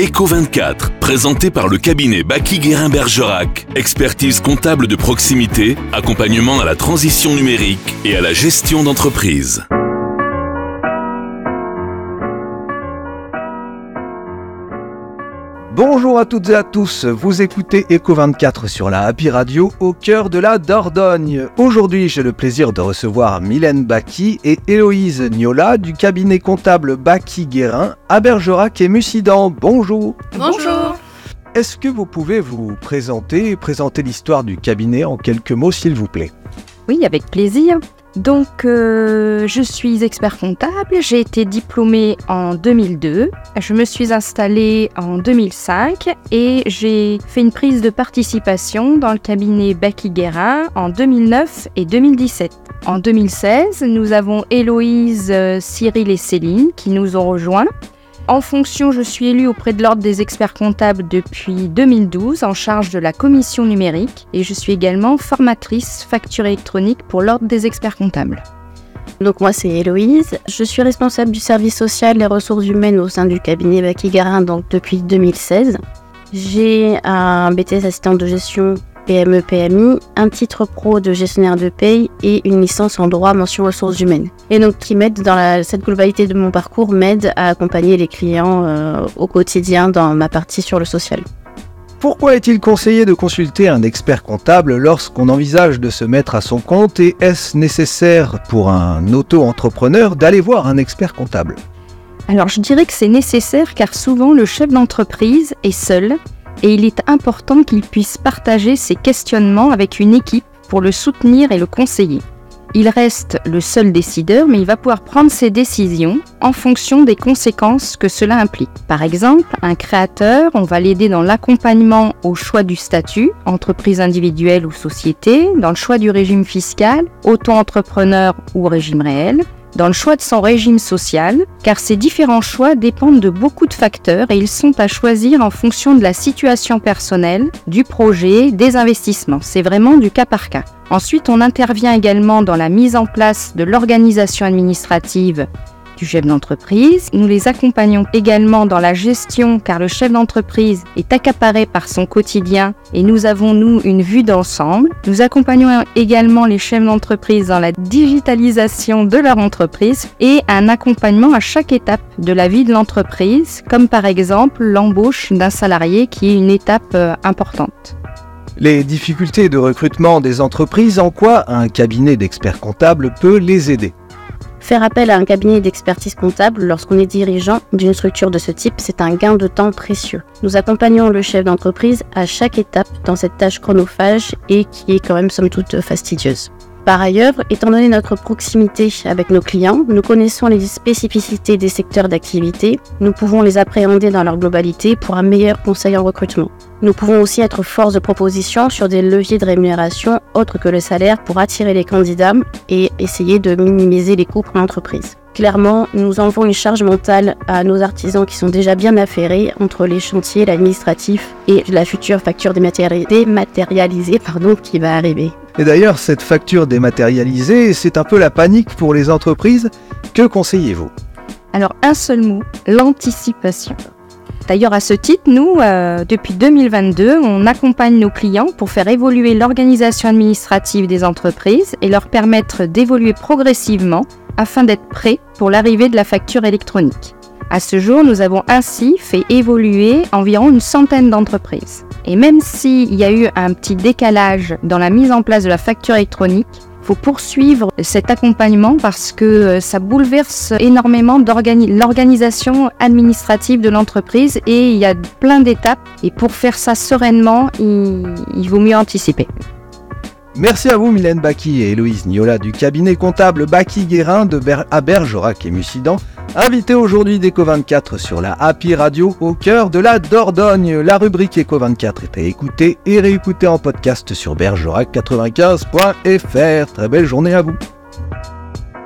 Eco 24, présenté par le cabinet Baki Guérin Bergerac. Expertise comptable de proximité, accompagnement à la transition numérique et à la gestion d'entreprise. Bonjour à toutes et à tous, vous écoutez Eco24 sur la Happy Radio au cœur de la Dordogne. Aujourd'hui, j'ai le plaisir de recevoir Mylène Baki et Héloïse Niola du cabinet comptable Baki Guérin à Bergerac et Mussidan. Bonjour. Bonjour. Est-ce que vous pouvez vous présenter et présenter l'histoire du cabinet en quelques mots, s'il vous plaît? Oui, avec plaisir. Donc, euh, je suis expert comptable. J'ai été diplômée en 2002. Je me suis installée en 2005 et j'ai fait une prise de participation dans le cabinet Becky Guérin en 2009 et 2017. En 2016, nous avons Héloïse, euh, Cyril et Céline qui nous ont rejoints. En fonction, je suis élue auprès de l'Ordre des experts comptables depuis 2012 en charge de la commission numérique et je suis également formatrice facture électronique pour l'Ordre des experts comptables. Donc moi c'est Héloïse, je suis responsable du service social et ressources humaines au sein du cabinet Baki-Garin donc depuis 2016. J'ai un BTS assistant de gestion PME PMI, un titre pro de gestionnaire de paye et une licence en droit mention ressources humaines. Et donc qui m'aide dans cette globalité de mon parcours m'aide à accompagner les clients euh, au quotidien dans ma partie sur le social. Pourquoi est-il conseillé de consulter un expert comptable lorsqu'on envisage de se mettre à son compte et est-ce nécessaire pour un auto-entrepreneur d'aller voir un expert comptable? Alors je dirais que c'est nécessaire car souvent le chef d'entreprise est seul et il est important qu'il puisse partager ses questionnements avec une équipe pour le soutenir et le conseiller. Il reste le seul décideur, mais il va pouvoir prendre ses décisions en fonction des conséquences que cela implique. Par exemple, un créateur, on va l'aider dans l'accompagnement au choix du statut, entreprise individuelle ou société, dans le choix du régime fiscal, auto-entrepreneur ou régime réel, dans le choix de son régime social, car ces différents choix dépendent de beaucoup de facteurs et ils sont à choisir en fonction de la situation personnelle, du projet, des investissements. C'est vraiment du cas par cas. Ensuite, on intervient également dans la mise en place de l'organisation administrative du chef d'entreprise. Nous les accompagnons également dans la gestion car le chef d'entreprise est accaparé par son quotidien et nous avons, nous, une vue d'ensemble. Nous accompagnons également les chefs d'entreprise dans la digitalisation de leur entreprise et un accompagnement à chaque étape de la vie de l'entreprise, comme par exemple l'embauche d'un salarié qui est une étape euh, importante. Les difficultés de recrutement des entreprises, en quoi un cabinet d'experts comptables peut les aider? Faire appel à un cabinet d'expertise comptable lorsqu'on est dirigeant d'une structure de ce type, c'est un gain de temps précieux. Nous accompagnons le chef d'entreprise à chaque étape dans cette tâche chronophage et qui est quand même somme toute fastidieuse. Par ailleurs, étant donné notre proximité avec nos clients, nous connaissons les spécificités des secteurs d'activité, nous pouvons les appréhender dans leur globalité pour un meilleur conseil en recrutement. Nous pouvons aussi être force de proposition sur des leviers de rémunération autres que le salaire pour attirer les candidats et essayer de minimiser les coûts pour l'entreprise. Clairement, nous enlevons une charge mentale à nos artisans qui sont déjà bien affairés entre les chantiers, l'administratif et la future facture dématérialisée pardon, qui va arriver. Et d'ailleurs, cette facture dématérialisée, c'est un peu la panique pour les entreprises. Que conseillez-vous? Alors, un seul mot, l'anticipation. D'ailleurs, à ce titre, nous, euh, depuis 2022, on accompagne nos clients pour faire évoluer l'organisation administrative des entreprises et leur permettre d'évoluer progressivement afin d'être prêts pour l'arrivée de la facture électronique. À ce jour, nous avons ainsi fait évoluer environ une centaine d'entreprises. Et même s'il y a eu un petit décalage dans la mise en place de la facture électronique, il faut poursuivre cet accompagnement parce que euh, ça bouleverse énormément l'organisation administrative de l'entreprise et il y a plein d'étapes. Et pour faire ça sereinement, il, vaut mieux anticiper. Merci à vous Mylène Baki et Héloïse Niola du cabinet comptable Baki Guérin à Bergerac et Mussidan Invité aujourd'hui d'Eco24 sur la Happy Radio au cœur de la Dordogne. La rubrique Eco24 est à écouter et réécouter en podcast sur bergerac95.fr. Très belle journée à vous.